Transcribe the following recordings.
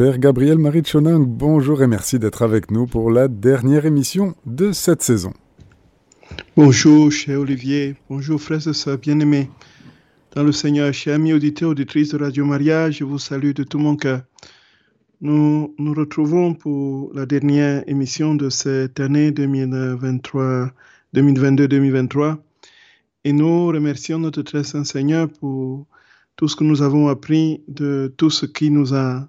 Père Gabriel Marie Choning, bonjour et merci d'être avec nous pour la dernière émission de cette saison. Bonjour, cher Olivier. Bonjour, frères et sœurs bien-aimés. Dans le Seigneur, chers amis auditeurs, auditrices de Radio Maria, je vous salue de tout mon cœur. Nous nous retrouvons pour la dernière émission de cette année 2023, 2022-2023 et nous remercions notre très saint Seigneur pour tout ce que nous avons appris de tout ce qui nous a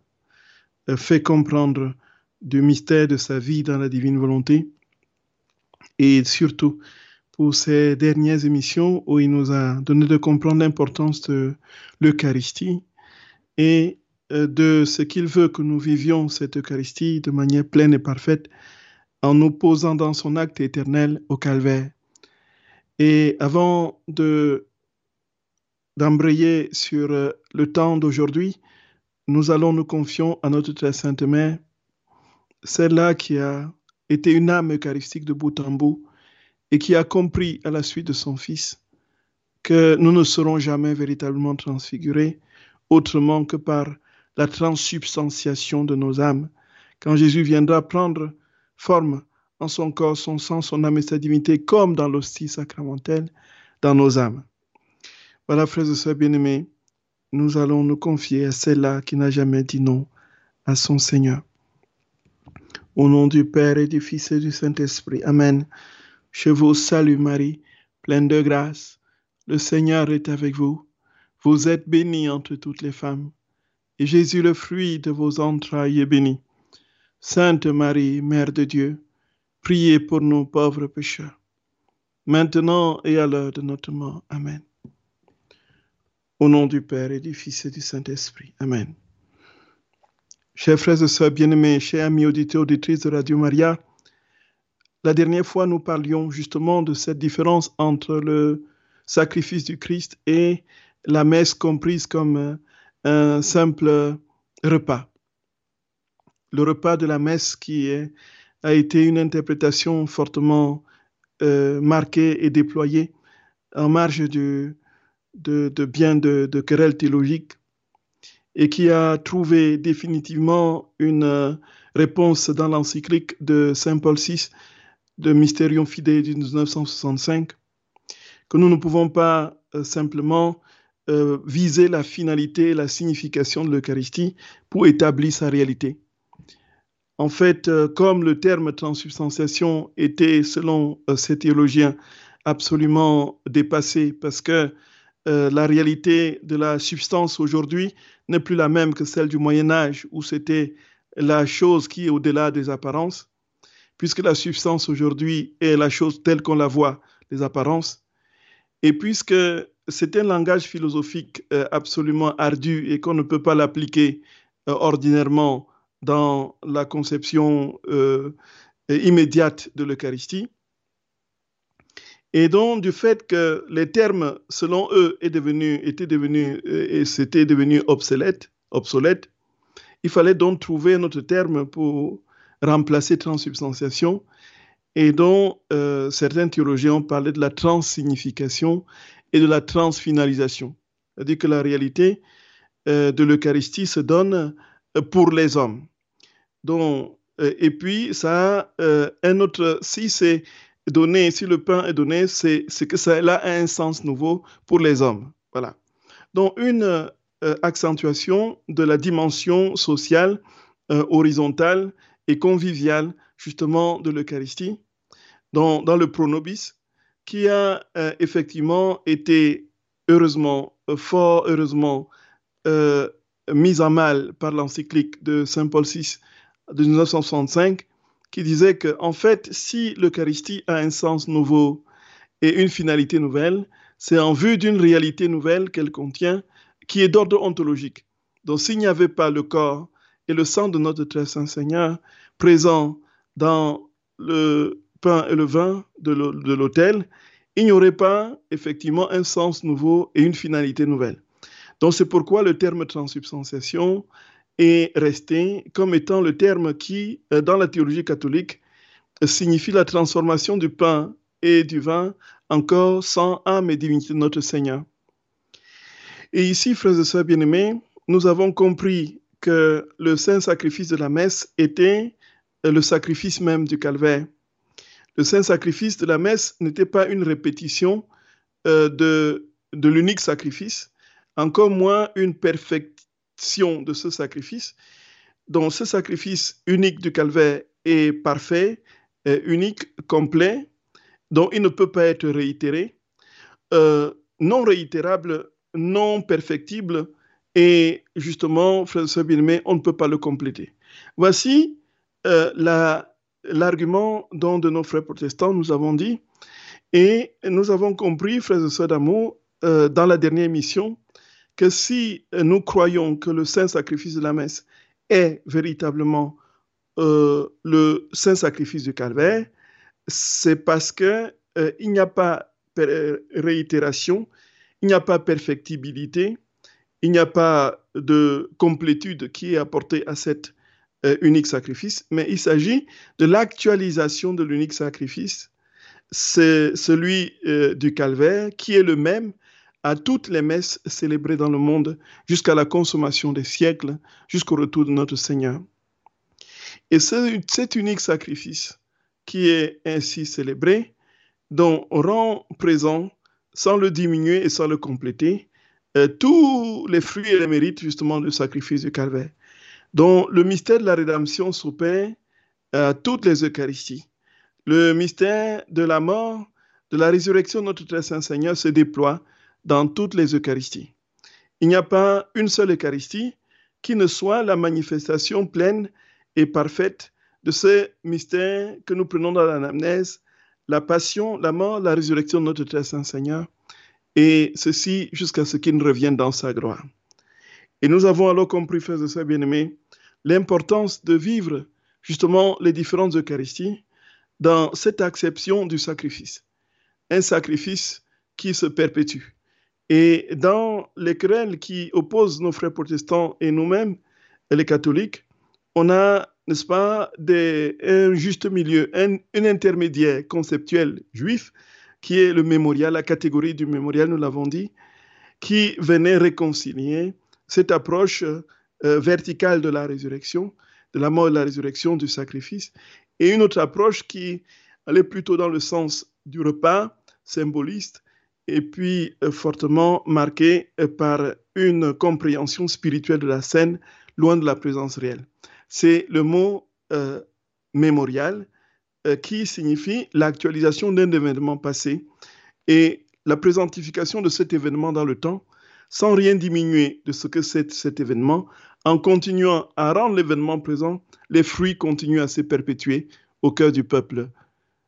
fait comprendre du mystère de sa vie dans la divine volonté et surtout pour ces dernières émissions où il nous a donné de comprendre l'importance de l'Eucharistie et euh, de ce qu'il veut que nous vivions cette Eucharistie de manière pleine et parfaite en nous posant dans son acte éternel au calvaire. Et avant de d'embrayer sur euh, le temps d'aujourd'hui, nous allons nous confier à notre très sainte mère, celle-là qui a été une âme eucharistique de bout en bout et qui a compris à la suite de son Fils que nous ne serons jamais véritablement transfigurés autrement que par la transsubstantiation de nos âmes. Quand Jésus viendra prendre forme en son corps, son sang, son âme et sa divinité, comme dans l'hostie sacramentelle, dans nos âmes. Voilà, frères et sœurs bien-aimés, nous allons nous confier à celle-là qui n'a jamais dit non à son Seigneur. Au nom du Père et du Fils et du Saint-Esprit. Amen. Je vous salue Marie, pleine de grâce. Le Seigneur est avec vous. Vous êtes bénie entre toutes les femmes. Et Jésus, le fruit de vos entrailles, est béni. Sainte Marie, Mère de Dieu, priez pour nous pauvres pécheurs, maintenant et à l'heure de notre mort. Amen. Au nom du Père et du Fils et du Saint-Esprit. Amen. Chers frères et sœurs bien-aimés, chers amis auditeurs, auditrices de Radio Maria, la dernière fois, nous parlions justement de cette différence entre le sacrifice du Christ et la messe comprise comme un simple repas. Le repas de la messe qui a été une interprétation fortement euh, marquée et déployée en marge du, de, bien de, querelles théologiques et qui a trouvé définitivement une euh, réponse dans l'encyclique de Saint Paul VI de Mysterium Fidei de 1965, que nous ne pouvons pas euh, simplement euh, viser la finalité et la signification de l'Eucharistie pour établir sa réalité. En fait, comme le terme transubstantiation était, selon ces théologiens, absolument dépassé parce que euh, la réalité de la substance aujourd'hui n'est plus la même que celle du Moyen Âge, où c'était la chose qui est au-delà des apparences, puisque la substance aujourd'hui est la chose telle qu'on la voit, les apparences, et puisque c'est un langage philosophique euh, absolument ardu et qu'on ne peut pas l'appliquer euh, ordinairement dans la conception immédiate de l'Eucharistie, et donc, du fait que les termes, selon eux, étaient devenus, euh, et c'était devenu obsolète, obsolète, il fallait donc trouver un autre terme pour remplacer transsubstantiation. Et donc, euh, certains théologiens ont parlé de la transsignification et de la transfinalisation. C'est-à-dire que la réalité euh, de l'Eucharistie se donne pour les hommes. Donc, et puis, ça a un autre, si c'est donné, si le pain est donné, c'est que cela a un sens nouveau pour les hommes. Voilà. Donc, une euh, accentuation de la dimension sociale, euh, horizontale et conviviale, justement, de l'Eucharistie, dans, dans, le pronobis, qui a euh, effectivement été, heureusement, fort heureusement, mise à mal par l'encyclique de Saint Paul VI de 1965 qui disait que, en fait, si l'Eucharistie a un sens nouveau et une finalité nouvelle, c'est en vue d'une réalité nouvelle qu'elle contient, qui est d'ordre ontologique. Donc, s'il n'y avait pas le corps et le sang de notre très saint Seigneur présents dans le pain et le vin de l'autel, il n'y aurait pas effectivement un sens nouveau et une finalité nouvelle. Donc c'est pourquoi le terme transubstantiation est resté comme étant le terme qui, euh, dans la théologie catholique, signifie la transformation du pain et du vin en corps, âme et divinité de notre Seigneur. Et ici, frères et sœurs bien-aimés, nous avons compris que le saint sacrifice de la messe était le sacrifice même du calvaire. Le saint sacrifice de la messe n'était pas une répétition euh, de, de l'unique sacrifice, encore moins une de ce sacrifice, dont ce sacrifice unique du calvaire est parfait, unique, complet, dont il ne peut pas être réitéré, euh, non réitérable, non perfectible, et justement, frère bien on ne peut pas le compléter. Voici euh, l'argument dont de nos frères protestants nous avons dit, et nous avons compris, frères et sœurs d'amour, euh, dans la dernière émission, que si nous croyons que le saint sacrifice de la messe est véritablement euh, le saint sacrifice du calvaire, c'est parce qu'il il n'y a pas réitération, il n'y a pas perfectibilité, il n'y a pas de complétude qui est apportée à cet euh, unique sacrifice, mais il s'agit de l'actualisation de l'unique sacrifice. C'est celui euh, du calvaire qui est le même à toutes les messes célébrées dans le monde jusqu'à la consommation des siècles, jusqu'au retour de notre Seigneur. Et cet unique sacrifice qui est ainsi célébré, dont on rend présent, sans le diminuer et sans le compléter, euh, tous les fruits et les mérites justement du sacrifice du calvaire, dont le mystère de la rédemption s'opère à toutes les Eucharisties. Le mystère de la mort, de la résurrection de notre très saint Seigneur se déploie dans toutes les Eucharisties. Il n'y a pas une seule Eucharistie qui ne soit la manifestation pleine et parfaite de ce mystère que nous prenons dans l'anamnèse, la passion, la mort, la résurrection de notre très saint Seigneur et ceci jusqu'à ce qu'il revienne dans sa gloire. Et nous avons alors compris, frères et sœurs bien-aimés, l'importance de vivre justement les différentes Eucharisties dans cette acception du sacrifice. Un sacrifice qui se perpétue. Et dans les querelles qui opposent nos frères protestants et nous-mêmes, les catholiques, on a, n'est-ce pas, un juste milieu, un, un intermédiaire conceptuel juif qui est le mémorial, la catégorie du mémorial, nous l'avons dit, qui venait réconcilier cette approche euh, verticale de la résurrection, de la mort et de la résurrection, du sacrifice, et une autre approche qui allait plutôt dans le sens du repas symboliste, et puis euh, fortement marquée euh, par une compréhension spirituelle de la scène, loin de la présence réelle. C'est le mot mémorial euh, qui signifie l'actualisation d'un événement passé et la présentification de cet événement dans le temps sans rien diminuer de ce que c'est cet événement, en continuant à rendre l'événement présent, les fruits continuent à se perpétuer au cœur du peuple.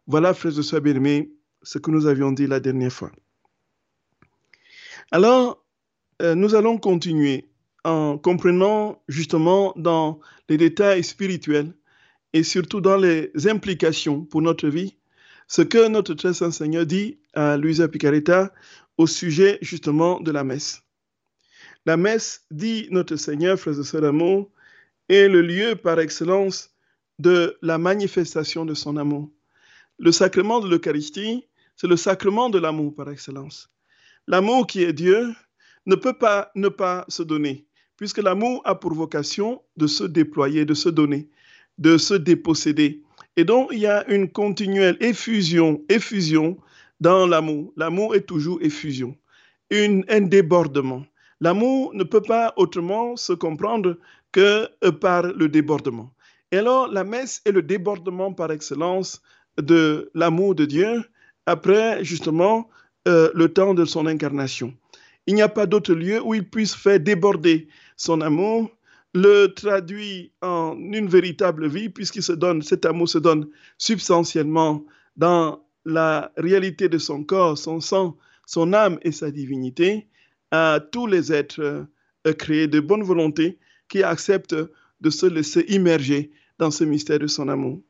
Voilà, frères et sœurs bien-aimés, ce que nous avions dit la dernière fois. Alors, euh, nous allons continuer en comprenant justement dans les détails spirituels et surtout dans les implications pour notre vie, ce que notre très saint Seigneur dit à Luisa Picaretta au sujet justement de la messe. La messe, dit notre Seigneur, frères et sœurs est le lieu par excellence de la manifestation de son amour. Le sacrement de l'Eucharistie, c'est le sacrement de l'amour par excellence. L'amour qui est Dieu ne peut pas ne pas se donner, puisque l'amour a pour vocation de se déployer, de se donner de se déposséder. Et donc, il y a une continuelle effusion, effusion dans l'amour. L'amour est toujours effusion, une, un débordement. L'amour ne peut pas autrement se comprendre que euh, par le débordement. Et alors, la messe est le débordement par excellence de l'amour de Dieu après justement euh, le temps de son incarnation. Il n'y a pas d'autre lieu où il puisse faire déborder son amour le traduit en une véritable vie, puisqu'il se donne, cet amour se donne substantiellement dans la réalité de son corps, son sang, son âme et sa divinité à tous les êtres euh, créés de bonne volonté qui acceptent de se laisser immerger dans ce mystère de son amour.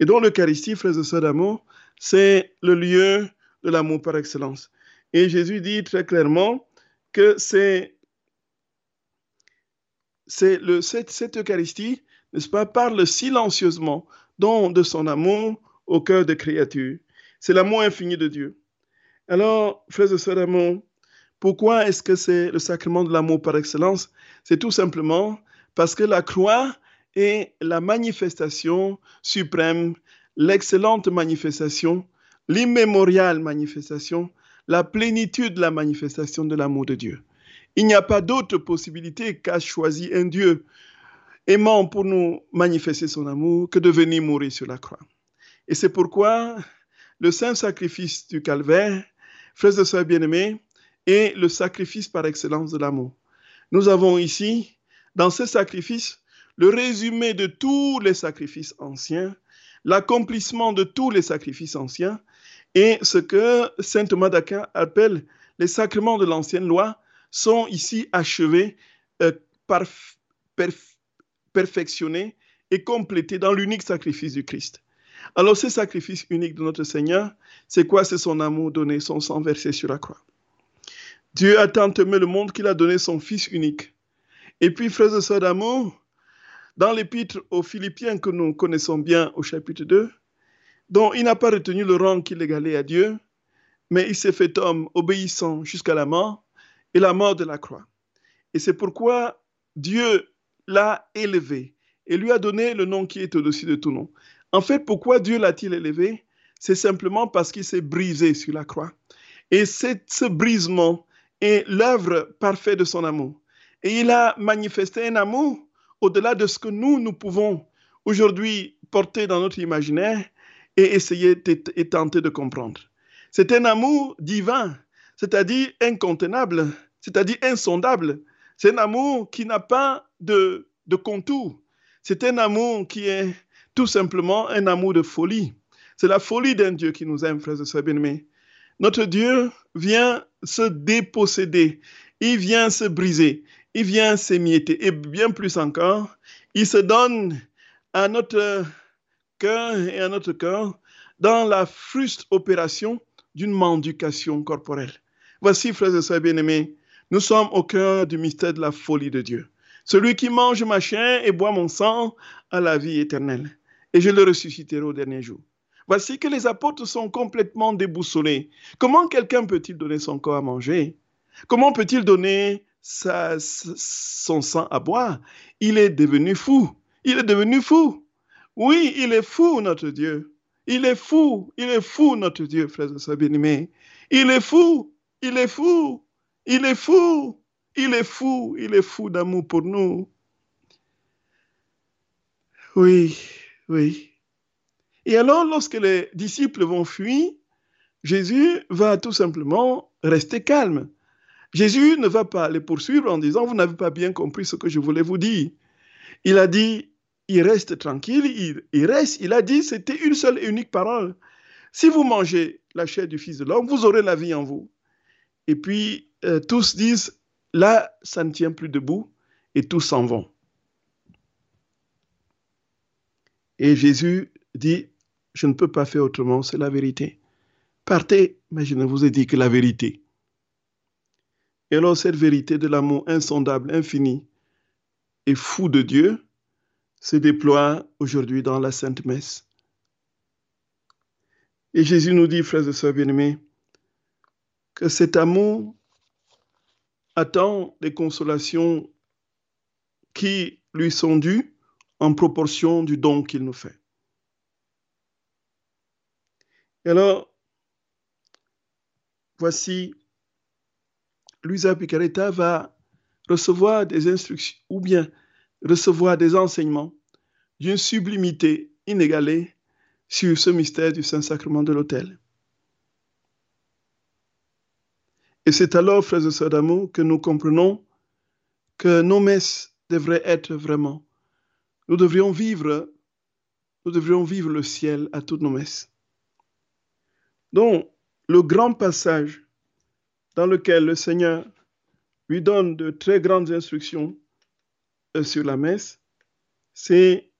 Et donc l'Eucharistie, frères et sœurs d'amour, c'est le lieu de l'amour par excellence. Et Jésus dit très clairement que c'est c'est le, cette, Eucharistie, n'est-ce pas, parle silencieusement don de son amour au cœur des créatures. C'est l'amour infini de Dieu. Alors, frères et sœurs pourquoi est-ce que c'est le sacrement de l'amour par excellence? C'est tout simplement Parce que la croix est la manifestation suprême, l'excellente manifestation, l'immémoriale manifestation, la plénitude de la manifestation de l'amour de Dieu. Il n'y a pas d'autre possibilité qu'a choisi un Dieu aimant pour nous manifester son amour que de venir mourir sur la croix. Et c'est pourquoi le saint sacrifice du calvaire, frères et sœurs bien-aimés, est le sacrifice par excellence de l'amour. Nous avons ici, dans ce sacrifice, le résumé de tous les sacrifices anciens, l'accomplissement de tous les sacrifices anciens, et ce que saint Thomas d'Aquin appelle les sacrements de l'ancienne loi sont ici achevés, euh, perfectionnés et complétés dans l'unique sacrifice du Christ. Alors ce sacrifice unique de notre Seigneur, c'est quoi? C'est son amour donné, son sang versé sur la croix. Dieu a tant aimé le monde qu'il a donné son Fils unique. Et puis, frères et sœurs d'amour, dans l'épître aux Philippiens que nous connaissons bien au chapitre 2, dont il n'a pas retenu le rang qu'il égalait à Dieu, mais il s'est fait homme obéissant jusqu'à la mort et la mort de la croix. Et c'est pourquoi Dieu l'a élevé et lui a donné le nom qui est au-dessus de tout nom. En fait, pourquoi Dieu l'a-t-il élevé? C'est simplement parce qu'il s'est brisé sur la croix. Et ce brisement est l'œuvre parfaite de son amour. Et il a manifesté un amour au-delà de ce que nous, nous pouvons aujourd'hui porter dans notre imaginaire et essayer et tenter de comprendre. C'est un amour divin, c'est-à-dire incontenable, c'est-à-dire insondable. C'est un amour qui n'a pas de, de contour. C'est un amour qui est tout simplement un amour de folie. C'est la folie d'un Dieu qui nous aime, frères et sœurs bien-aimés. Notre Dieu vient se déposséder, il vient se briser, il vient s'émietter, et bien plus encore, il se donne à notre cœur et à notre cœur dans la fruste opération d'une mendication corporelle. Voici, frères et sœurs bien-aimés, nous sommes au cœur du mystère de la folie de Dieu. Celui qui mange ma chair et boit mon sang a la vie éternelle, et je le ressusciterai au dernier jour. Voici que les apôtres sont complètement déboussolés. Comment quelqu'un peut-il donner son corps à manger? Comment peut-il donner son sang à boire? Il est devenu fou. Il est devenu fou. Oui, il est fou, notre Dieu. Il est fou. Il est fou, notre Dieu, frères et sœurs bien-aimés. Il est fou. Il est fou. Il est fou. Il est fou. Il est fou d'amour pour nous. Oui, oui. Et alors, lorsque les disciples vont fuir, Jésus va tout simplement rester calme. Jésus ne va pas les poursuivre en disant, vous n'avez pas bien compris ce que je voulais vous dire. Il a dit, il reste tranquille, il, reste, il a dit, c'était une seule et unique parole. Si vous mangez la chair du Fils de l'homme, vous aurez la vie en vous. Et puis, euh, tous disent, là, ça ne tient plus debout, et tous s'en vont. Et Jésus dit, je ne peux pas faire autrement, c'est la vérité. Partez, mais je ne vous ai dit que la vérité. Et alors cette vérité de l'amour insondable, infini et fou de Dieu se déploie aujourd'hui dans la Sainte Messe. Et Jésus nous dit, frères et sœurs bien-aimés, que cet amour attend des consolations qui lui sont dues en proportion du don qu'il nous fait. alors, voici, Luisa Picaretta va recevoir des instructions ou bien recevoir des enseignements d'une sublimité inégalée sur ce mystère du Saint-Sacrement de l'autel. Et c'est alors, frères et sœurs d'amour, que nous comprenons que nos messes devraient être vraiment. Nous devrions vivre, nous devrions vivre le ciel à toutes nos messes. Donc, le grand passage dans lequel le Seigneur lui donne de très grandes instructions sur la messe, c'est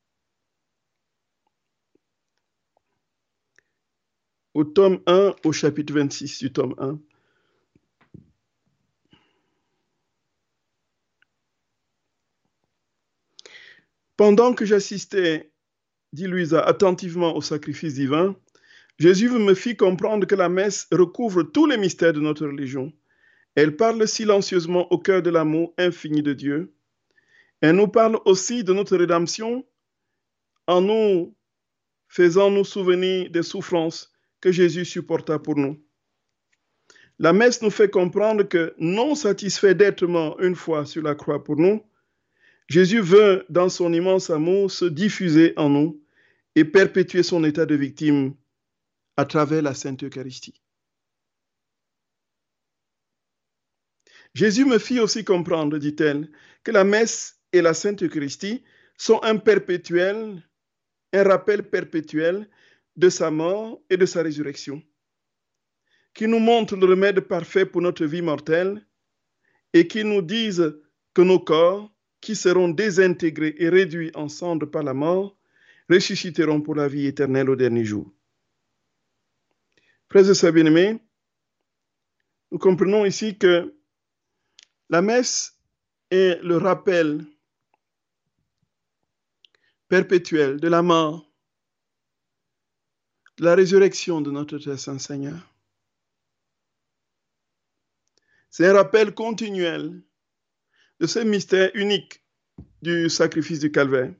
au tome 1, au chapitre 26 du tome 1. Pendant que j'assistais, dit Louisa, attentivement au sacrifice divin, Jésus me fit comprendre que la messe recouvre tous les mystères de notre religion. Elle parle silencieusement au cœur de l'amour infini de Dieu. Elle nous parle aussi de notre rédemption en nous faisant nous souvenir des souffrances que Jésus supporta pour nous. La messe nous fait comprendre que, non satisfait d'être mort une fois sur la croix pour nous, Jésus veut, dans son immense amour, se diffuser en nous et perpétuer son état de victime à travers la Sainte Eucharistie. Jésus me fit aussi comprendre, dit-elle, que la messe et la Sainte Eucharistie sont un perpétuel, un rappel perpétuel de sa mort et de sa résurrection, qui nous montre le remède parfait pour notre vie mortelle et qui nous disent que nos corps, qui seront désintégrés et réduits en cendres par la mort, ressusciteront pour la vie éternelle au dernier jour. Frères et sœurs bien-aimés, nous comprenons ici que la messe est le rappel perpétuel de la mort la résurrection de notre Saint Seigneur. C'est un rappel continuel de ce mystère unique du sacrifice du calvaire.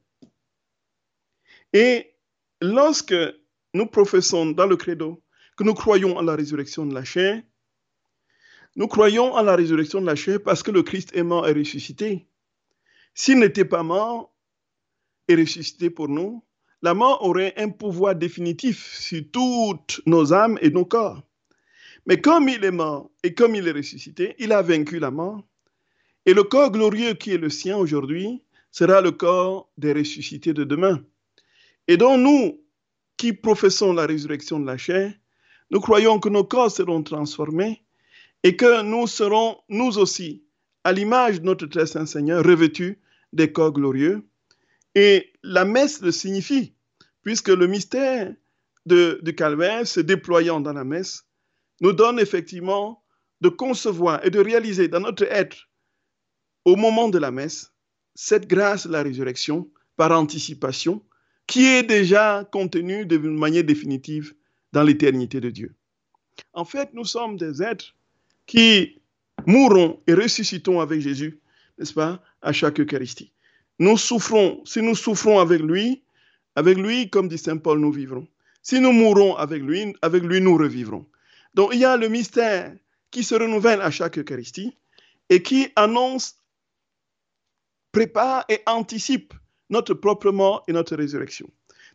Et lorsque nous professons dans le credo que nous croyons en la résurrection de la chair, nous croyons en la résurrection de la chair parce que le Christ est mort et ressuscité. S'il n'était pas mort et ressuscité pour nous, la mort aurait un pouvoir définitif sur toutes nos âmes et nos corps. Mais comme il est mort et comme il est ressuscité, il a vaincu la mort. Et le corps glorieux qui est le sien aujourd'hui sera le corps des ressuscités de demain. Et donc nous, qui professons la résurrection de la chair, nous croyons que nos corps seront transformés et que nous serons, nous aussi, à l'image de notre très saint Seigneur, revêtus des corps glorieux et la messe le signifie, puisque le mystère du calvaire se déployant dans la messe nous donne effectivement de concevoir et de réaliser dans notre être, au moment de la messe, cette grâce de la résurrection par anticipation qui est déjà contenue d'une manière définitive dans l'éternité de Dieu. En fait, nous sommes des êtres qui mourront et ressuscitons avec Jésus, n'est-ce pas, à chaque Eucharistie. Nous souffrons, si nous souffrons avec lui, avec lui, comme dit Saint Paul, nous vivrons. Si nous mourrons avec lui, avec lui, nous revivrons. Donc il y a le mystère qui se renouvelle à chaque Eucharistie et qui annonce, prépare et anticipe notre propre mort et notre résurrection.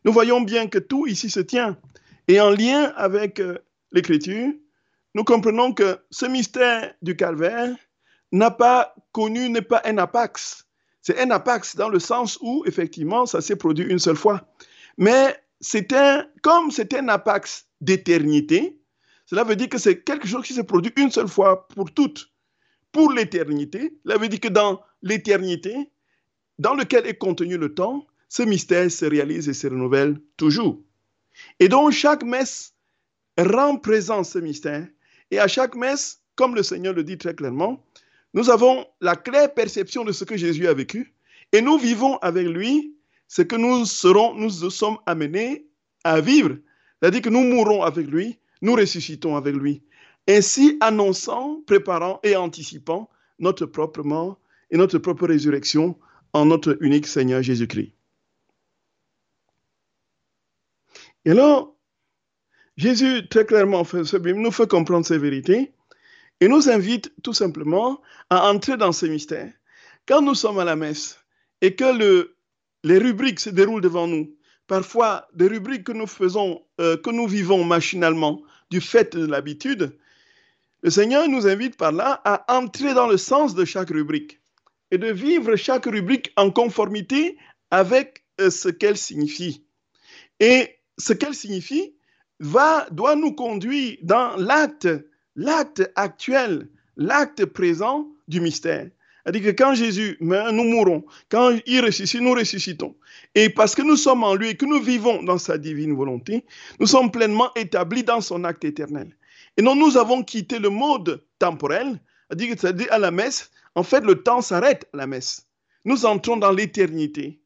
Nous voyons bien que tout ici se tient. Et en lien avec euh, l'Écriture, nous comprenons que ce mystère du calvaire n'a pas connu, n'est pas un apax, c'est un apax dans le sens où, effectivement, ça s'est produit une seule fois. Mais un, comme c'est un apax d'éternité, cela veut dire que c'est quelque chose qui s'est produit une seule fois pour toutes, pour l'éternité. Cela veut dire que dans l'éternité, dans lequel est contenu le temps, ce mystère se réalise et se renouvelle toujours. Et donc chaque messe rend présent ce mystère. Et à chaque messe, comme le Seigneur le dit très clairement, nous avons la claire perception de ce que Jésus a vécu et nous vivons avec lui ce que nous serons, nous sommes amenés à vivre. C'est-à-dire que nous mourrons avec lui, nous ressuscitons avec lui. Ainsi annonçant, préparant et anticipant notre propre mort et notre propre résurrection en notre unique Seigneur Jésus-Christ. Et alors, Jésus très clairement nous fait comprendre ces vérités il nous invite tout simplement à entrer dans ce mystère. Quand nous sommes à la messe et que les rubriques se déroulent devant nous, parfois des rubriques que nous faisons, euh, que nous vivons machinalement du fait de l'habitude, le Seigneur nous invite par là à entrer dans le sens de chaque rubrique et de vivre chaque rubrique en conformité avec euh, ce qu'elle signifie. Et ce qu'elle signifie va, doit nous conduire dans l'acte l'acte actuel, l'acte présent du mystère. C'est-à-dire que quand Jésus meurt, nous mourons. Quand il ressuscite, nous ressuscitons. Et parce que nous sommes en lui et que nous vivons dans sa divine volonté, nous sommes pleinement établis dans son acte éternel. Et non, nous avons quitté le mode temporel, c'est-à-dire à la messe. En fait, le temps s'arrête à la messe. Nous entrons dans l'éternité.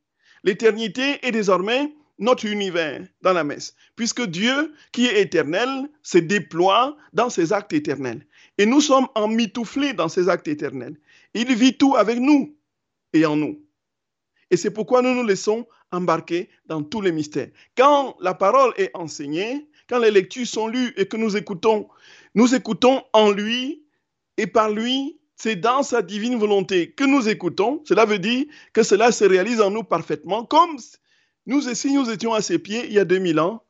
L'éternité est désormais notre univers dans la messe, puisque Dieu, qui est éternel, se déploie dans ses actes éternels. Et nous sommes emmitouflés dans ces actes éternels. Il vit tout avec nous et en nous. Et c'est pourquoi nous nous laissons embarquer dans tous les mystères. Quand la parole est enseignée, quand les lectures sont lues et que nous écoutons, nous écoutons en lui et par lui, c'est dans sa divine volonté que nous écoutons. Cela veut dire que cela se réalise en nous parfaitement, comme nous si nous étions à ses pieds il y a 2000 ans,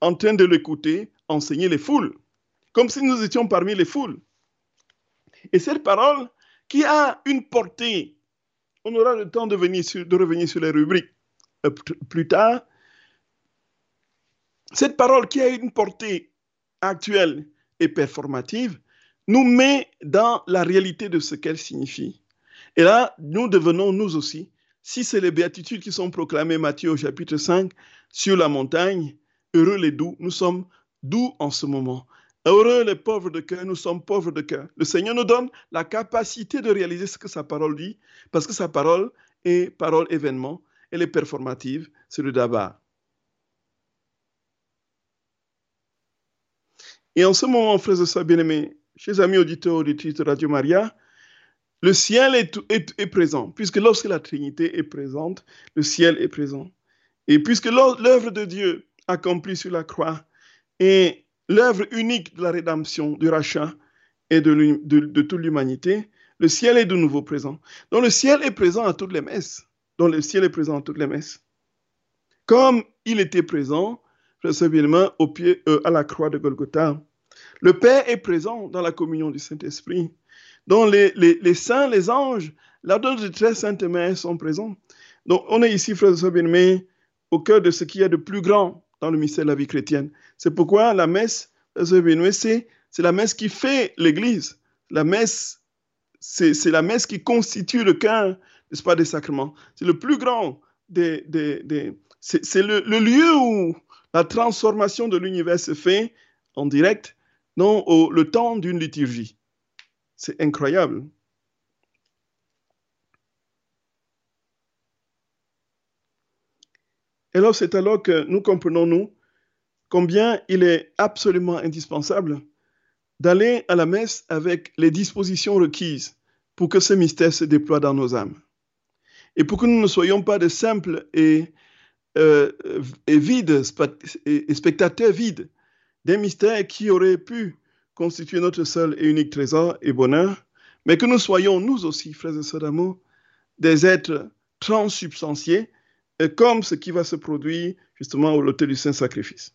en train de l'écouter enseigner les foules, comme si nous étions parmi les foules. Et cette parole qui a une portée, on aura le temps de, revenir sur les rubriques euh, plus tard, cette parole qui a une portée actuelle et performative nous met dans la réalité de ce qu'elle signifie. Et là, nous devenons nous aussi, si c'est les béatitudes qui sont proclamées Matthieu au chapitre 5 sur la montagne, heureux les doux, nous sommes doux en ce moment. Heureux les pauvres de cœur, nous sommes pauvres de cœur. Le Seigneur nous donne la capacité de réaliser ce que sa parole dit, parce que sa parole est parole événement, elle est performative, c'est le Dabar. Et en ce moment, frères et sœurs bien-aimés, chers amis auditeurs, auditrices de Radio Maria, le ciel est, présent, puisque lorsque la Trinité est présente, le ciel est présent. Et puisque l'œuvre de Dieu accomplie sur la croix est l'œuvre unique de la rédemption, du rachat et de, toute l'humanité, le ciel est de nouveau présent. Donc le ciel est présent à toutes les messes. Donc le ciel est présent à toutes les messes. Comme il était présent au pied, euh, à la croix de Golgotha. Le Père est présent dans la communion du Saint-Esprit. Donc les, les, saints, les anges, la de très sainte mère sont présents. Donc on est ici, frères et sœurs bien au cœur de ce qu'il y a de plus grand dans le mystère de la vie chrétienne. C'est pourquoi la messe, c'est, c'est la messe qui fait l'Église. La messe, c'est, c'est la messe qui constitue le cœur, n'est-ce pas, des sacrements. C'est le plus grand des... des, des c'est, le, lieu où la transformation de l'univers se fait en direct, non au le temps d'une liturgie. C'est incroyable. Et alors, c'est alors que nous comprenons, nous, combien il est absolument indispensable d'aller à la messe avec les dispositions requises pour que ce mystère se déploie dans nos âmes. Et pour que nous ne soyons pas de simples et euh, et vide, et spectateur vide des mystères qui auraient pu constituer notre seul et unique trésor et bonheur, mais que nous soyons, nous aussi, frères et sœurs d'amour, des êtres transsubstantiés, comme ce qui va se produire justement au loté du Saint-Sacrifice.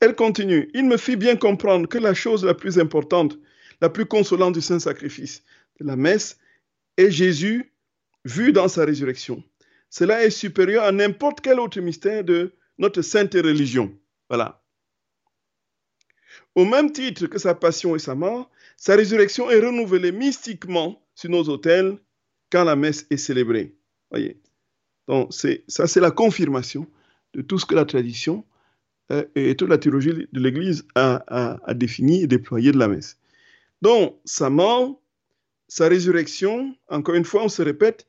Elle continue. Il me fit bien comprendre que la chose la plus importante, la plus consolante du Saint-Sacrifice, la messe est Jésus vu dans sa résurrection. Cela est supérieur à n'importe quel autre mystère de notre sainte religion. Voilà. Au même titre que sa passion et sa mort, sa résurrection est renouvelée mystiquement sur nos autels quand la messe est célébrée. Voyez. Donc, ça, c'est la confirmation de tout ce que la tradition euh, et toute la théologie de l'Église a, défini et déployé de la messe. Donc, sa mort sa résurrection, encore une fois, on se répète,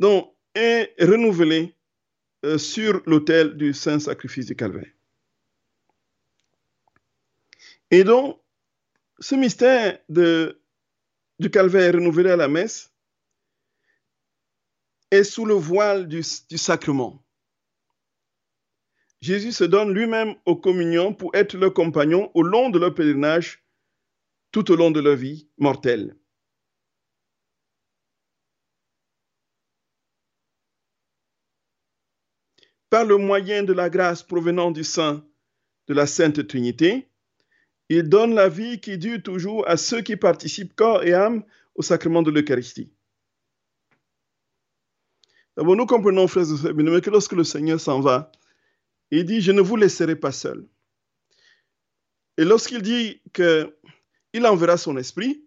donc, est renouvelée euh, sur l'autel du saint sacrifice du calvaire. Et donc, ce mystère de, du calvaire renouvelé à la messe est sous le voile du, du sacrement. Jésus se donne lui-même aux communions pour être leur compagnon au long de leur pèlerinage, tout au long de leur vie mortelle. Par le moyen de la grâce provenant du sein de la Sainte Trinité, il donne la vie qui dure toujours à ceux qui participent corps et âme au sacrement de l'Eucharistie. D'abord, nous comprenons, frères et sœurs, que lorsque le Seigneur s'en va, il dit, je ne vous laisserai pas seul. Et lorsqu'il dit qu'il enverra son esprit,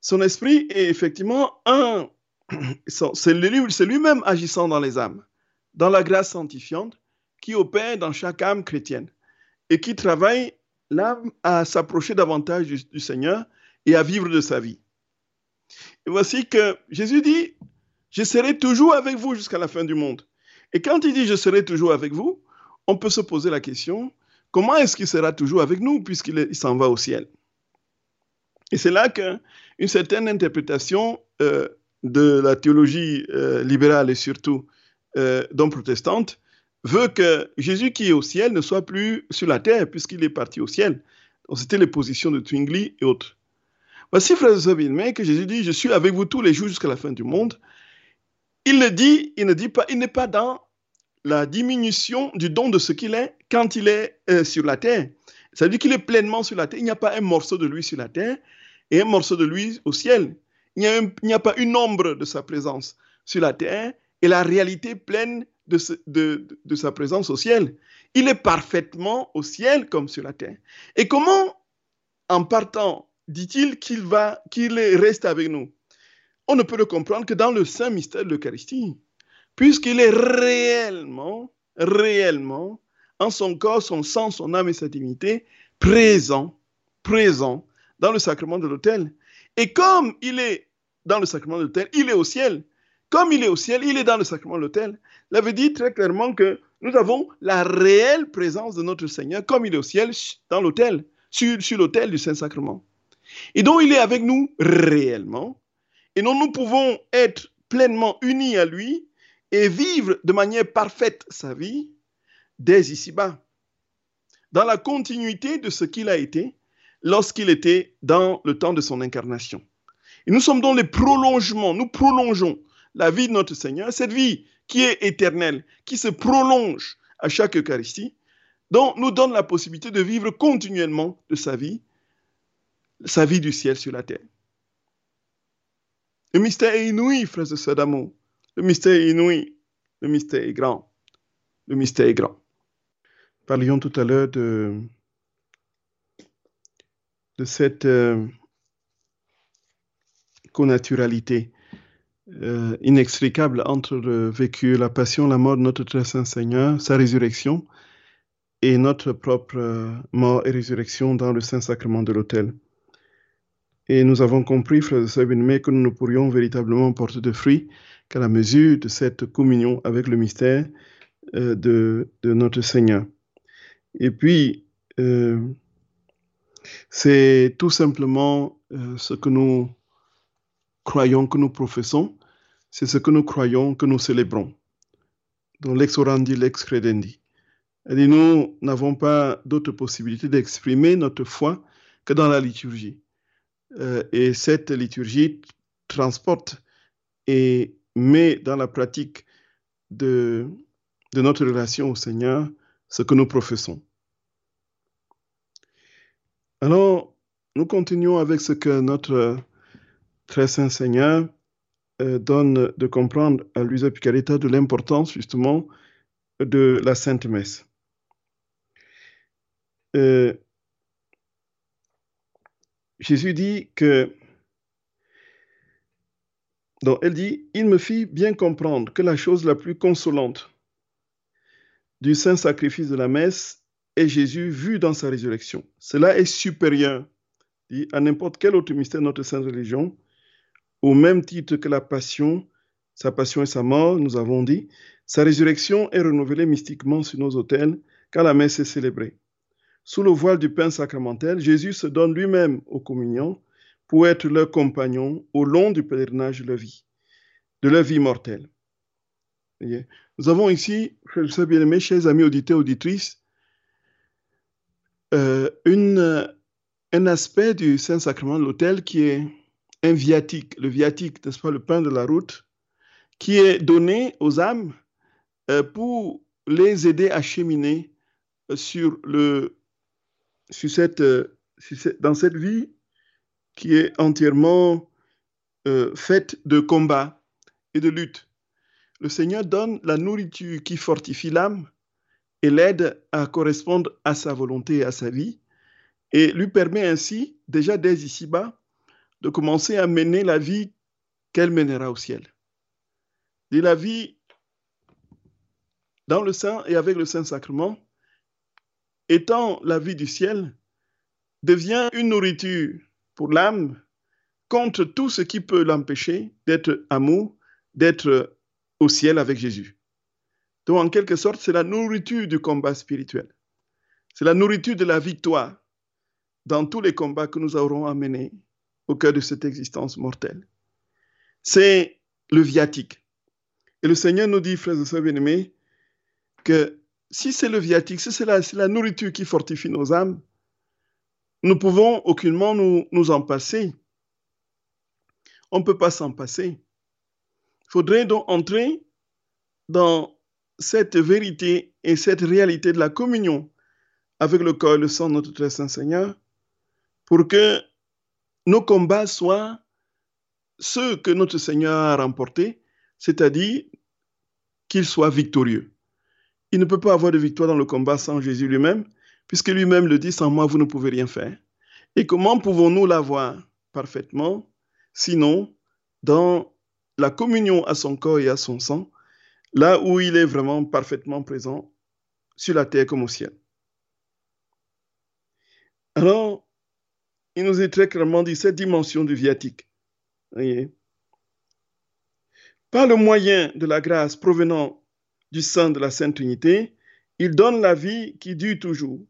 son esprit est effectivement un, c'est lui-même agissant dans les âmes dans la grâce sanctifiante qui opère dans chaque âme chrétienne et qui travaille l'âme à s'approcher davantage du, Seigneur et à vivre de sa vie. Et voici que Jésus dit, je serai toujours avec vous jusqu'à la fin du monde. Et quand il dit je serai toujours avec vous, on peut se poser la question, comment est-ce qu'il sera toujours avec nous puisqu'il s'en va au ciel? Et c'est là qu'une certaine interprétation euh, de la théologie euh, libérale et surtout euh, protestante veut que Jésus qui est au ciel ne soit plus sur la terre puisqu'il est parti au ciel. C'était les positions de Twingley et autres. Voici, frères et sœurs que Jésus dit, je suis avec vous tous les jours jusqu'à la fin du monde. Il ne dit, il ne dit pas, il n'est pas dans la diminution du don de ce qu'il est quand il est euh, sur la terre. Ça veut dire qu'il est pleinement sur la terre. Il n'y a pas un morceau de lui sur la terre et un morceau de lui au ciel. Il n'y a, pas une ombre de sa présence sur la terre et la réalité pleine de, sa présence au ciel. Il est parfaitement au ciel comme sur la terre. Et comment, en partant, dit-il qu'il va, qu'il reste avec nous? On ne peut le comprendre que dans le saint mystère de l'Eucharistie, puisqu'il est réellement, réellement, en son corps, son sang, son âme et sa dignité, présent, présent dans le sacrement de l'autel. Et comme il est dans le sacrement de l'autel, il est au ciel. Comme il est au ciel, il est dans le sacrement de l'autel. Il avait dit très clairement que nous avons la réelle présence de notre Seigneur, comme il est au ciel, dans l'autel, sur, l'autel du Saint-Sacrement. Et donc, il est avec nous réellement. Et nous, nous pouvons être pleinement unis à lui et vivre de manière parfaite sa vie dès ici-bas, dans la continuité de ce qu'il a été lorsqu'il était dans le temps de son incarnation. Et nous sommes dans les prolongements, nous prolongeons la vie de notre Seigneur, cette vie qui est éternelle, qui se prolonge à chaque Eucharistie, nous donne la possibilité de vivre continuellement de sa vie, sa vie du ciel sur la terre. Le mystère est inouï, frères et sœurs d'amour. Le mystère est inouï. Le mystère est grand. Le mystère est grand. Parlions tout à l'heure de, de cette euh, connaturalité euh, inextricable entre le vécu, la passion, la mort de notre très saint Seigneur, sa résurrection, et notre propre euh, mort et résurrection dans le saint sacrement de l'autel. Et nous avons compris, frères et sœurs que nous ne pourrions véritablement porter de fruits qu'à la mesure de cette communion avec le mystère euh, de, de, notre Seigneur. Et puis, euh, c'est tout simplement euh, ce que nous croyons, que nous professons, c'est ce que nous croyons, que nous célébrons. Dans l'ex orandi, l'ex credendi. Et nous n'avons pas d'autre possibilité d'exprimer notre foi que dans la liturgie. Euh, et cette liturgie transporte et met dans la pratique de, de notre relation au Seigneur ce que nous professons. Alors, nous continuons avec ce que notre très saint Seigneur euh, donne de comprendre à Luisa Picaretta de l'importance justement de la Sainte Messe. Euh, Jésus dit que, donc elle dit, il me fit bien comprendre que la chose la plus consolante du saint sacrifice de la messe est Jésus vu dans sa résurrection. Cela est supérieur à n'importe quel autre mystère de notre sainte religion, au même titre que la passion, sa passion et sa mort, nous avons dit, sa résurrection est renouvelée mystiquement sur nos autels quand la messe est célébrée. Sous le voile du pain sacramentel, Jésus se donne lui-même aux communions pour être leur compagnon au long du pèlerinage de leur vie, de leur vie mortelle. Nous avons ici, bien-aimés, chers amis auditeurs, auditrices, euh, un aspect du Saint-Sacrement de l'autel qui est un viatique, le viatique, n'est-ce pas, le pain de la route, qui est donné aux âmes euh, pour les aider à cheminer sur le euh, dans cette vie qui est entièrement euh, faite de combats et de luttes. Le Seigneur donne la nourriture qui fortifie l'âme et l'aide à correspondre à sa volonté et à sa vie, et lui permet ainsi, déjà dès ici-bas, de commencer à mener la vie qu'elle mènera au ciel. Et la vie dans le Saint et avec le Saint-Sacrement, étant la vie du ciel, devient une nourriture pour l'âme contre tout ce qui peut l'empêcher d'être amour, d'être au ciel avec Jésus. Donc, en quelque sorte, c'est la nourriture du combat spirituel. C'est la nourriture de la victoire dans tous les combats que nous aurons à mener au cœur de cette existence mortelle. C'est le viatique. Et le Seigneur nous dit, frères et sœurs bien-aimés, que si c'est le viatique, si c'est la, nourriture qui fortifie nos âmes, nous pouvons aucunement nous en passer. On ne peut pas s'en passer. Il faudrait donc entrer dans cette vérité et cette réalité de la communion avec le corps et le sang de notre très saint Seigneur pour que nos combats soient ceux que notre Seigneur a remportés, c'est-à-dire qu'ils soient victorieux. Il ne peut pas avoir de victoire dans le combat sans Jésus lui-même, puisque lui-même le dit, sans moi, vous ne pouvez rien faire. Et comment pouvons-nous l'avoir parfaitement, sinon dans la communion à son corps et à son sang, là où il est vraiment parfaitement présent, sur la terre comme au ciel. Alors, il nous est très clairement dit cette dimension du viatique. Voyez. Par le moyen de la grâce provenant du sein de la Sainte Trinité, il donne la vie qui dure toujours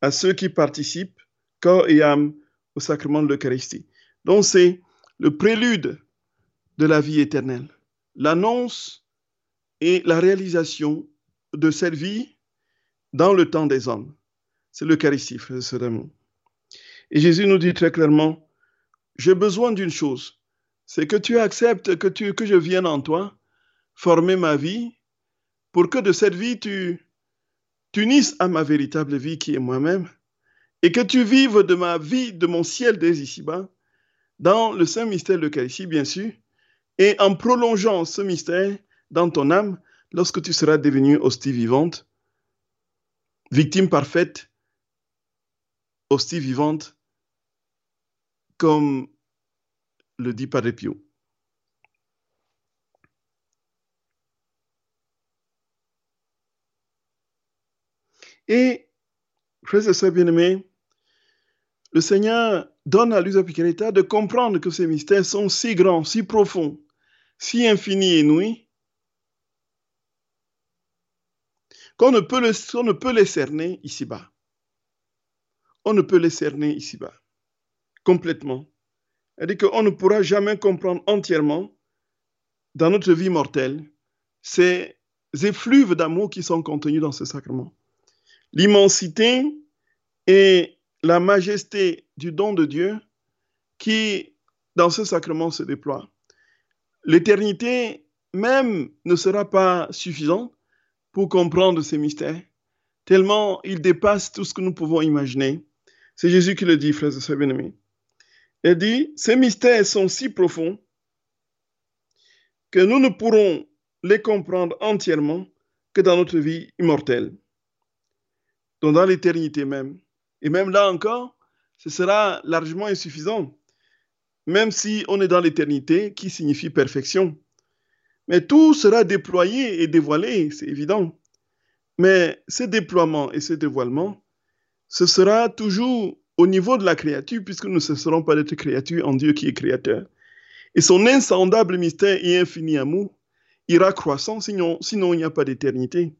à ceux qui participent, corps et âme, au sacrement de l'Eucharistie. Donc c'est le prélude de la vie éternelle, l'annonce et la réalisation de cette vie dans le temps des hommes. C'est l'Eucharistie, frère Et Jésus nous dit très clairement, j'ai besoin d'une chose, c'est que tu acceptes que, tu, que je vienne en toi former ma vie pour que de cette vie tu t'unisses à ma véritable vie qui est moi-même et que tu vives de ma vie, de mon ciel dès ici-bas, dans le saint mystère de l'Eucharistie, bien sûr, et en prolongeant ce mystère dans ton âme lorsque tu seras devenue hostie vivante, victime parfaite, hostie vivante, comme le dit Padre Pio. Et, frères et sœurs bien-aimés, le Seigneur donne à Luisa de comprendre que ces mystères sont si grands, si profonds, si infinis et inouïs, qu'on ne peut les cerner ici-bas. On ne peut les cerner ici-bas, complètement. C'est-à-dire qu'on ne pourra jamais comprendre entièrement, dans notre vie mortelle, ces effluves d'amour qui sont contenus dans ce sacrement. L'immensité et la majesté du don de Dieu qui, dans ce sacrement, se déploie. L'éternité même ne sera pas suffisante pour comprendre ces mystères, tellement ils dépassent tout ce que nous pouvons imaginer. C'est Jésus qui le dit, frères et sœurs bien-aimés. Il dit, ces mystères sont si profonds que nous ne pourrons les comprendre entièrement que dans notre vie immortelle, dans l'éternité même. Et même là encore, ce sera largement insuffisant, même si on est dans l'éternité, qui signifie perfection. Mais tout sera déployé et dévoilé, c'est évident. Mais ce déploiement et ce dévoilement, ce sera toujours au niveau de la créature, puisque nous ne cesserons pas d'être créatures en Dieu qui est créateur. Et son insondable mystère et infini amour ira croissant, sinon, il n'y a pas d'éternité.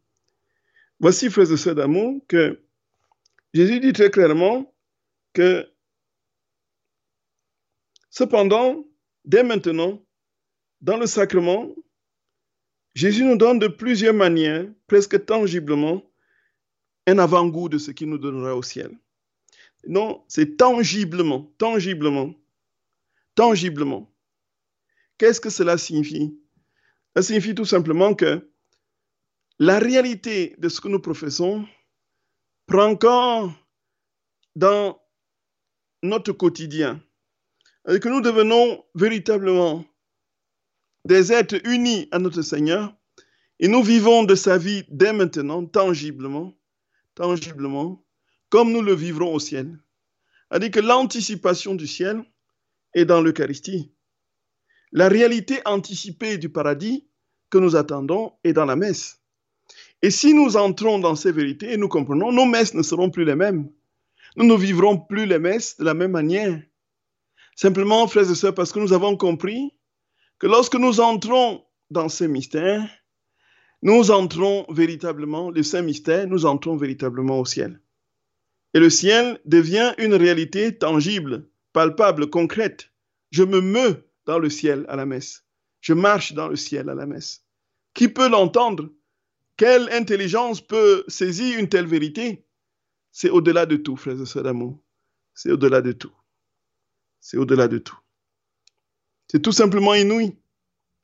Voici, frères et sœurs d'amour, que Jésus dit très clairement que, cependant, dès maintenant, dans le sacrement, Jésus nous donne de plusieurs manières, presque tangiblement, un avant-goût de ce qu'il nous donnera au ciel. Non, c'est tangiblement, tangiblement, tangiblement. Qu'est-ce que cela signifie? Ça signifie tout simplement que la réalité de ce que nous professons prend corps dans notre quotidien. Et que nous devenons véritablement des êtres unis à notre Seigneur et nous vivons de sa vie dès maintenant, tangiblement, tangiblement, comme nous le vivrons au ciel. C'est-à-dire que l'anticipation du ciel est dans l'Eucharistie. La réalité anticipée du paradis que nous attendons est dans la messe. Et si nous entrons dans ces vérités et nous comprenons, nos messes ne seront plus les mêmes. Nous ne vivrons plus les messes de la même manière. Simplement, frères et sœurs, parce que nous avons compris que lorsque nous entrons dans ces mystères, nous entrons véritablement, les saints mystères, nous entrons véritablement au ciel. Et le ciel devient une réalité tangible, palpable, concrète Je me meus dans le ciel à la messe. Je marche dans le ciel à la messe. Qui peut l'entendre? Quelle intelligence peut saisir une telle vérité? C'est au-delà de tout, frères et sœurs d'amour. C'est au-delà de tout. C'est au-delà de tout. C'est tout simplement inouï.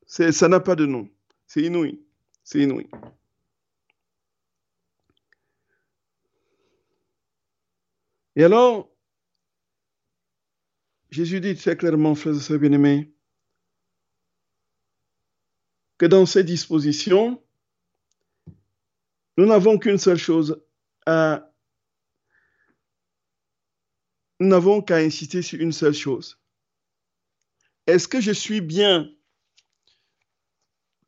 Ça n'a pas de nom. C'est inouï. C'est inouï. Et alors, Jésus dit très clairement, frères et sœurs bien-aimés, que dans ces dispositions, nous n'avons qu'une seule chose à... Nous n'avons qu'à insister sur une seule chose. Est-ce que je suis bien,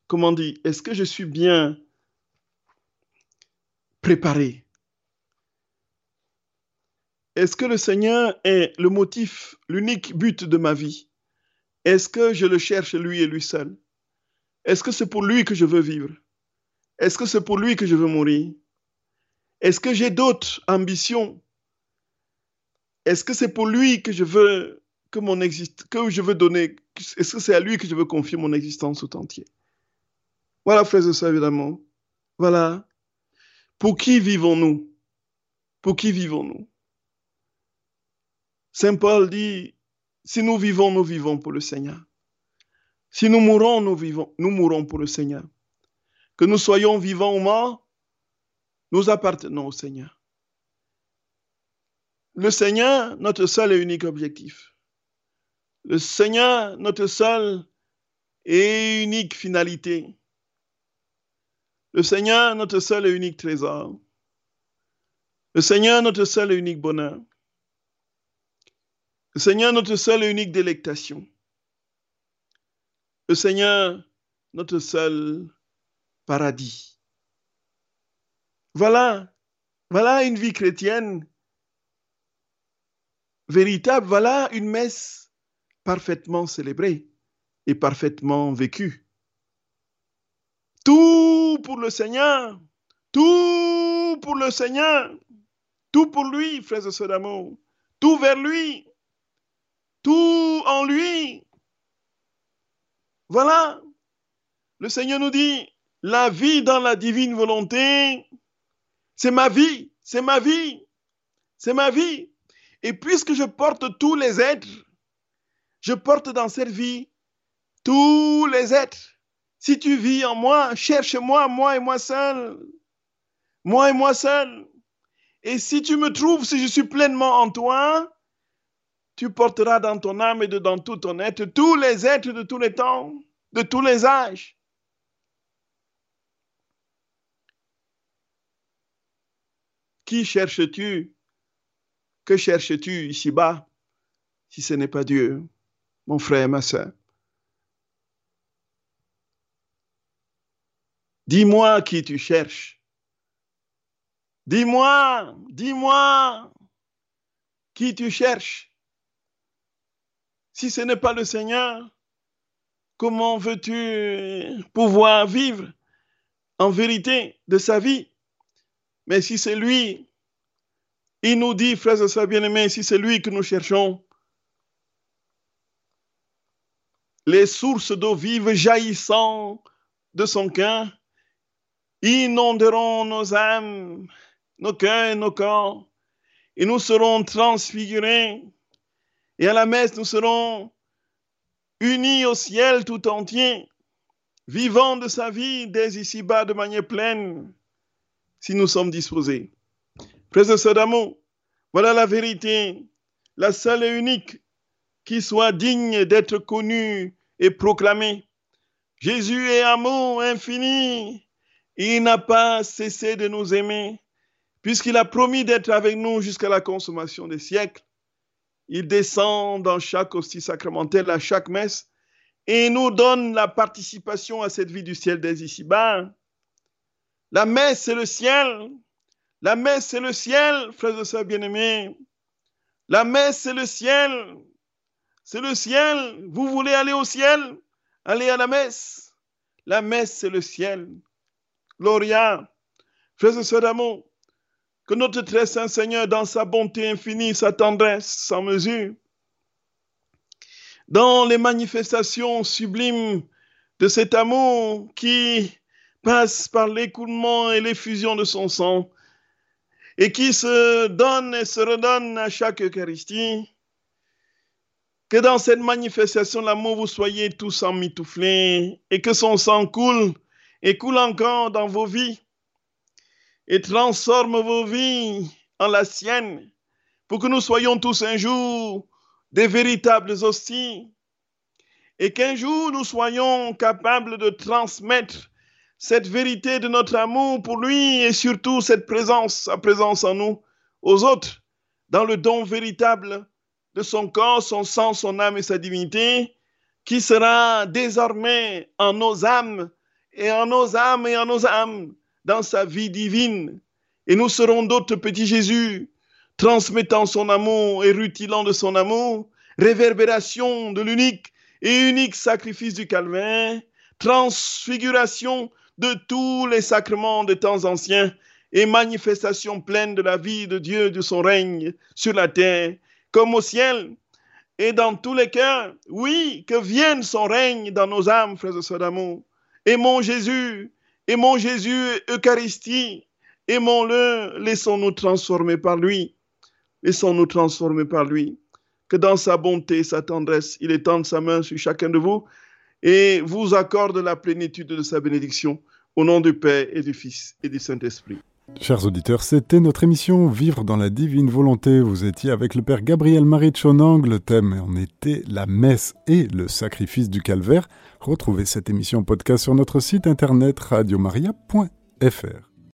comment dire, est-ce que je suis bien préparé est-ce que le Seigneur est le motif, l'unique but de ma vie? Est-ce que je le cherche lui et lui seul? Est-ce que c'est pour lui que je veux vivre? Est-ce que c'est pour lui que je veux mourir? Est-ce que j'ai d'autres ambitions? Est-ce que c'est pour lui que je veux que mon existe, que je veux donner Est-ce que c'est à lui que je veux confier mon existence tout entier? Voilà, frères et sœurs, évidemment. Voilà. Pour qui vivons-nous? Pour qui vivons-nous? Saint Paul dit, si nous vivons, nous vivons pour le Seigneur. Si nous mourons, nous vivons, nous mourons pour le Seigneur. Que nous soyons vivants ou morts, nous appartenons au Seigneur. Le Seigneur, notre seul et unique objectif. Le Seigneur, notre seule et unique finalité. Le Seigneur, notre seul et unique trésor. Le Seigneur, notre seul et unique bonheur. Le Seigneur, notre seule et unique délectation. Le Seigneur, notre seul paradis. Voilà, voilà une vie chrétienne véritable. Voilà une messe parfaitement célébrée et parfaitement vécue. Tout pour le Seigneur, tout pour le Seigneur, tout pour lui, frères et sœurs d'amour, tout vers lui tout en lui. Voilà. Le Seigneur nous dit, la vie dans la divine volonté, c'est ma vie, c'est ma vie, c'est ma vie. Et puisque je porte tous les êtres, je porte dans cette vie tous les êtres. Si tu vis en moi, cherche-moi, moi et moi seul. Moi et moi seul. Et si tu me trouves, si je suis pleinement en toi, tu porteras dans ton âme et dans tout ton être tous les êtres de tous les temps, de tous les âges. Qui cherches-tu? Que cherches-tu ici-bas si ce n'est pas Dieu, mon frère, ma soeur Dis-moi qui tu cherches. Dis-moi, dis-moi qui tu cherches? Si ce n'est pas le Seigneur, comment veux-tu pouvoir vivre en vérité de sa vie? Mais si c'est lui, il nous dit, frères et sœurs bien-aimés, si c'est lui que nous cherchons, les sources d'eau vive jaillissant de son cœur inonderont nos âmes, nos cœurs et nos corps, et nous serons transfigurés et à la messe, nous serons unis au ciel tout entier, vivant de sa vie dès ici-bas de manière pleine, si nous sommes disposés. Frères et sœurs d'amour, voilà la vérité, la seule et unique qui soit digne d'être connue et proclamée. Jésus est amour infini. Il n'a pas cessé de nous aimer, puisqu'il a promis d'être avec nous jusqu'à la consommation des siècles. Il descend dans chaque hostie sacramentelle, à chaque messe, et nous donne la participation à cette vie du ciel dès ici-bas. La messe, c'est le ciel. La messe, c'est le ciel, frères et sœurs bien-aimés. La messe, c'est le ciel. C'est le ciel. Vous voulez aller au ciel? Allez à la messe. La messe, c'est le ciel. Gloria. Frères et sœurs d'amour, que notre très saint Seigneur, dans sa bonté infinie, sa tendresse sans mesure, dans les manifestations sublimes de cet amour qui passe par l'écoulement et l'effusion de son sang et qui se donne et se redonne à chaque Eucharistie. Que dans cette manifestation l'amour, vous soyez tous emmitouflés et que son sang coule et coule encore dans vos vies et transforme vos vies en la sienne pour que nous soyons tous un jour des véritables hosties et qu'un jour nous soyons capables de transmettre cette vérité de notre amour pour lui et surtout cette présence, sa présence en nous, aux autres, dans le don véritable de son corps, son sang, son âme et sa divinité, qui sera désormais en nos âmes et en nos âmes et en nos âmes dans sa vie divine. Et nous serons d'autres petits Jésus, transmettant son amour et rutilant de son amour, réverbération de l'unique et unique sacrifice du calvaire, transfiguration de tous les sacrements des temps anciens et manifestation pleine de la vie de Dieu, de son règne sur la terre, comme au ciel et dans tous les cœurs. Oui, que vienne son règne dans nos âmes, frères et sœurs d'amour. Aimons Jésus, aimons Jésus, Eucharistie, aimons-le, laissons-nous transformer par lui. Laissons-nous transformer par lui. Que dans sa bonté, sa tendresse, il étende sa main sur chacun de vous et vous accorde la plénitude de sa bénédiction. Au nom du Père et du Fils et du Saint-Esprit. Chers auditeurs, c'était notre émission Vivre dans la divine volonté. Vous étiez avec le Père Gabriel Marie de Le thème en était la messe et le sacrifice du calvaire. Retrouvez cette émission podcast sur notre site internet radiomaria.fr.